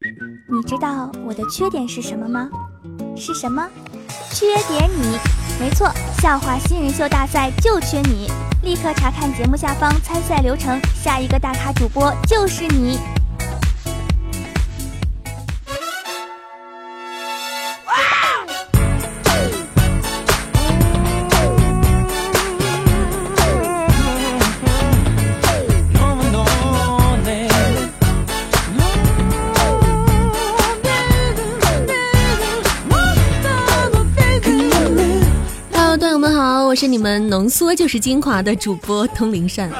你知道我的缺点是什么吗？是什么？缺点你，没错，笑话新人秀大赛就缺你！立刻查看节目下方参赛流程，下一个大咖主播就是你。我们浓缩就是精华的主播通灵善，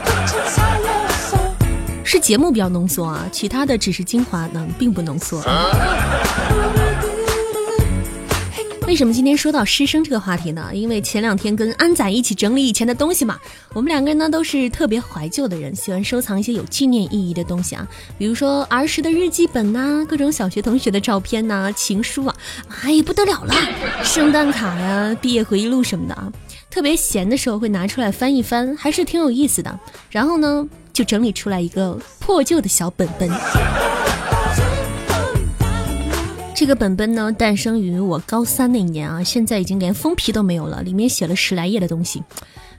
是节目比较浓缩啊，其他的只是精华呢，并不浓缩。为什么今天说到师生这个话题呢？因为前两天跟安仔一起整理以前的东西嘛，我们两个人呢都是特别怀旧的人，喜欢收藏一些有纪念意义的东西啊，比如说儿时的日记本呐，各种小学同学的照片呐，情书啊，哎呀不得了了，圣诞卡呀，毕业回忆录什么的啊。特别闲的时候会拿出来翻一翻，还是挺有意思的。然后呢，就整理出来一个破旧的小本本。这个本本呢，诞生于我高三那年啊，现在已经连封皮都没有了，里面写了十来页的东西。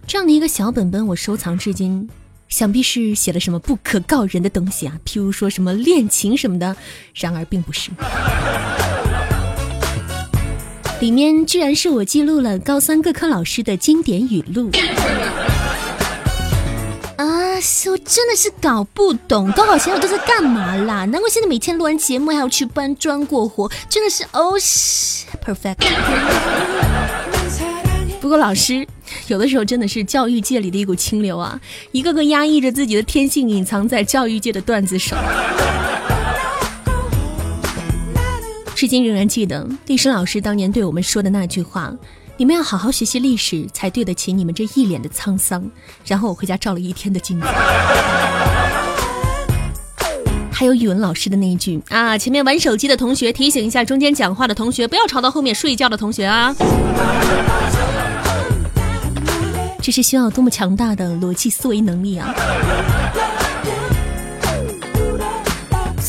这样的一个小本本，我收藏至今，想必是写了什么不可告人的东西啊，譬如说什么恋情什么的。然而并不是。里面居然是我记录了高三各科老师的经典语录啊！我真的是搞不懂，高考前我都在干嘛啦？难怪现在每天录完节目还要去搬砖过活，真的是哦，perfect。不过老师有的时候真的是教育界里的一股清流啊，一个个压抑着自己的天性，隐藏在教育界的段子手。至今仍然记得历史老师当年对我们说的那句话：“你们要好好学习历史，才对得起你们这一脸的沧桑。”然后我回家照了一天的镜子。还有语文老师的那一句：“啊，前面玩手机的同学提醒一下，中间讲话的同学不要吵到后面睡觉的同学啊。”这是需要多么强大的逻辑思维能力啊！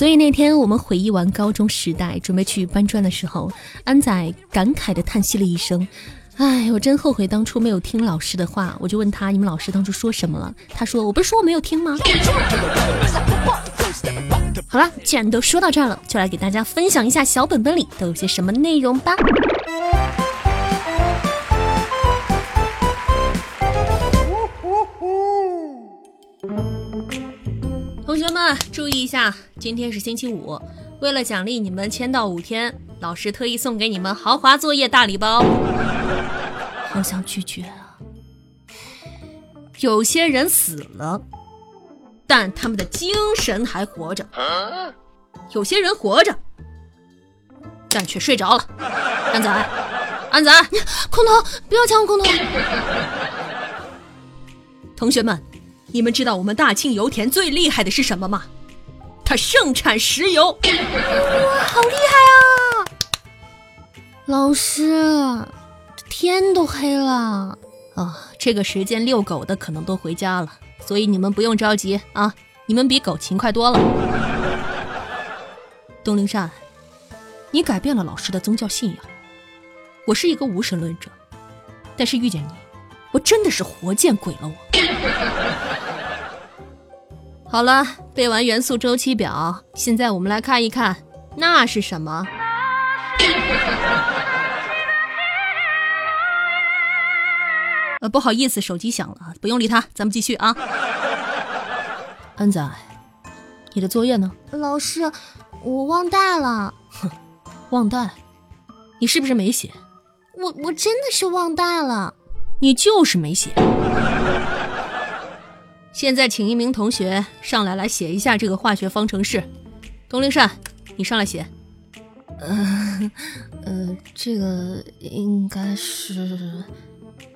所以那天我们回忆完高中时代，准备去搬砖的时候，安仔感慨地叹息了一声：“哎，我真后悔当初没有听老师的话。”我就问他：“你们老师当初说什么了？”他说：“我不是说我没有听吗？” 好了，既然都说到这儿了，就来给大家分享一下小本本里都有些什么内容吧。们注意一下，今天是星期五，为了奖励你们签到五天，老师特意送给你们豪华作业大礼包。好想拒绝啊！有些人死了，但他们的精神还活着；有些人活着，但却睡着了。安仔，安仔，空投，不要抢我空投！同学们。你们知道我们大庆油田最厉害的是什么吗？它盛产石油。哇，好厉害啊！老师，天都黑了啊！这个时间遛狗的可能都回家了，所以你们不用着急啊！你们比狗勤快多了。东陵善，你改变了老师的宗教信仰。我是一个无神论者，但是遇见你，我真的是活见鬼了！我。好了，背完元素周期表，现在我们来看一看，那是什么？呃，不好意思，手机响了，不用理他，咱们继续啊。安仔，你的作业呢？老师，我忘带了。哼，忘带？你是不是没写？我我真的是忘带了。你就是没写。现在请一名同学上来，来写一下这个化学方程式。东陵善，你上来写。呃，呃，这个应该是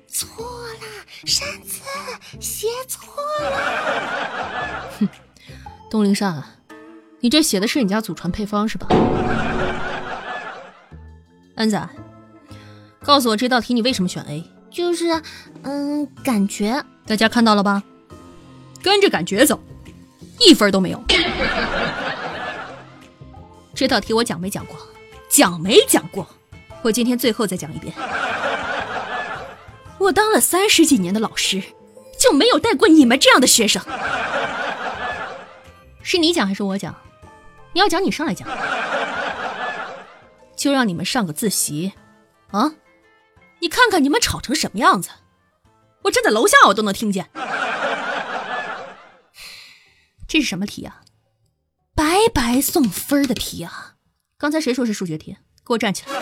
错了，扇子写错了。哼，东陵善，你这写的是你家祖传配方是吧？安仔，告诉我这道题你为什么选 A？就是，嗯，感觉。大家看到了吧？跟着感觉走，一分都没有。这道题我讲没讲过？讲没讲过？我今天最后再讲一遍。我当了三十几年的老师，就没有带过你们这样的学生。是你讲还是我讲？你要讲你上来讲，就让你们上个自习，啊！你看看你们吵成什么样子，我站在楼下我都能听见。这是什么题啊？白白送分的题啊！刚才谁说是数学题？给我站起来！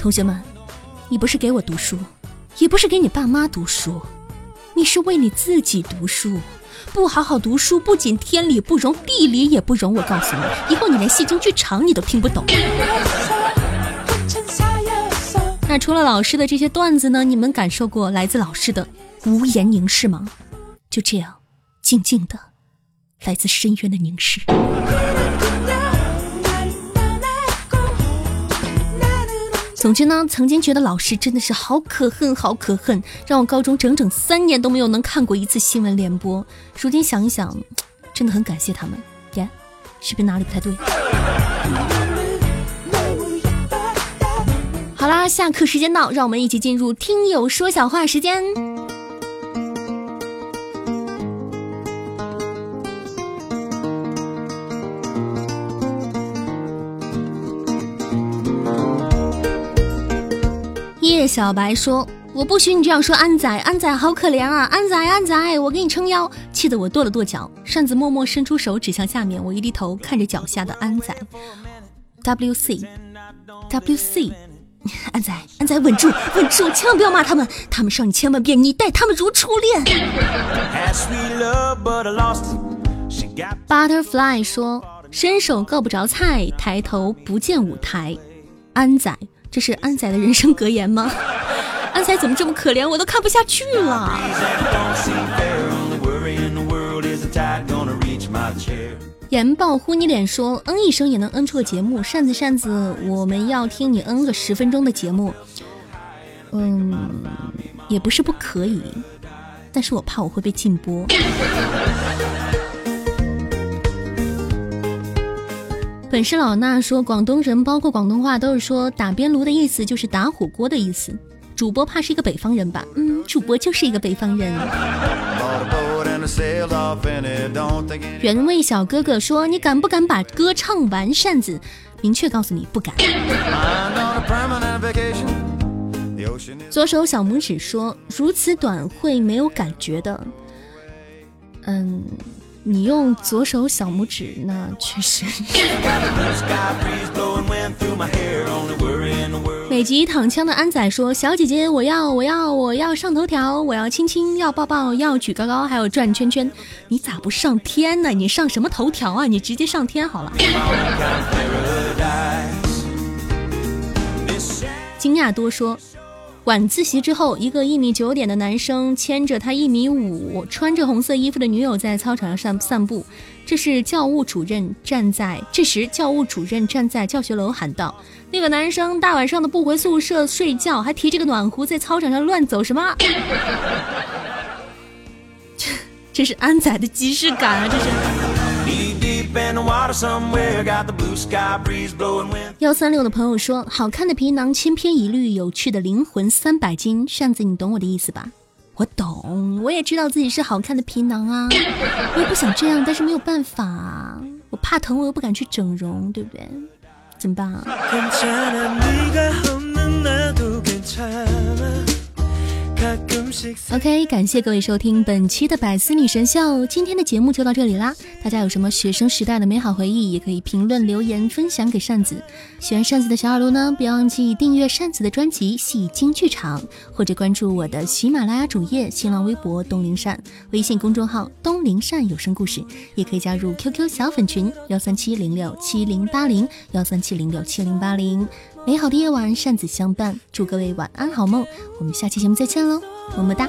同学们，你不是给我读书，也不是给你爸妈读书，你是为你自己读书。不好好读书，不仅天理不容，地理也不容。我告诉你，以后你连戏精剧场你都听不懂。那除了老师的这些段子呢？你们感受过来自老师的无言凝视吗？就这样，静静的，来自深渊的凝视。总之呢，曾经觉得老师真的是好可恨，好可恨，让我高中整整三年都没有能看过一次新闻联播。如今想一想，真的很感谢他们。耶，是不是哪里不太对？好啦，下课时间到，让我们一起进入听友说小话时间。叶小白说：“我不许你这样说，安仔，安仔好可怜啊，安仔，安仔，我给你撑腰。”气得我跺了跺脚，扇子默默伸出手指向下面，我一低头看着脚下的安仔。W C W C，安仔，安仔稳住，稳住，千万不要骂他们，他们伤你千万遍，你待他们如初恋。Butterfly 说：“伸手够不着菜，抬头不见舞台。”安仔。这是安仔的人生格言吗？安仔怎么这么可怜，我都看不下去了。研爆呼你脸说嗯一声也能嗯出个节目，扇子扇子，我们要听你嗯个十分钟的节目。嗯，也不是不可以，但是我怕我会被禁播。本是老衲说，广东人包括广东话都是说打边炉的意思，就是打火锅的意思。主播怕是一个北方人吧？嗯，主播就是一个北方人。原味小哥哥说：“你敢不敢把歌唱完？”扇子明确告诉你不敢。左手小拇指说：“如此短会没有感觉的。”嗯。你用左手小拇指，那确实。美极躺枪的安仔说：“小姐姐，我要，我要，我要上头条，我要亲亲，要抱抱，要举高高，还有转圈圈。你咋不上天呢？你上什么头条啊？你直接上天好了。”惊讶多说。晚自习之后，一个一米九点的男生牵着他一米五、穿着红色衣服的女友在操场上散散步。这是教务主任站在这时，教务主任站在教学楼喊道：“那个男生大晚上的不回宿舍睡觉，还提着个暖壶在操场上乱走什么？” 这这是安仔的即视感啊！这是。幺三六的朋友说：“好看的皮囊千篇一律，有趣的灵魂三百斤。”扇子，你懂我的意思吧？我懂，我也知道自己是好看的皮囊啊，我也不想这样，但是没有办法，我怕疼，我又不敢去整容，对不对？怎么办啊？OK，感谢各位收听本期的百思女神秀，今天的节目就到这里啦。大家有什么学生时代的美好回忆，也可以评论留言分享给扇子。喜欢扇子的小耳朵呢，不要忘记订阅扇子的专辑《戏精剧场》，或者关注我的喜马拉雅主页、新浪微博东灵扇、微信公众号东灵扇有声故事，也可以加入 QQ 小粉群幺三七零六七零八零幺三七零六七零八零。美好的夜晚，扇子相伴，祝各位晚安好梦。我们下期节目再见喽，么么哒。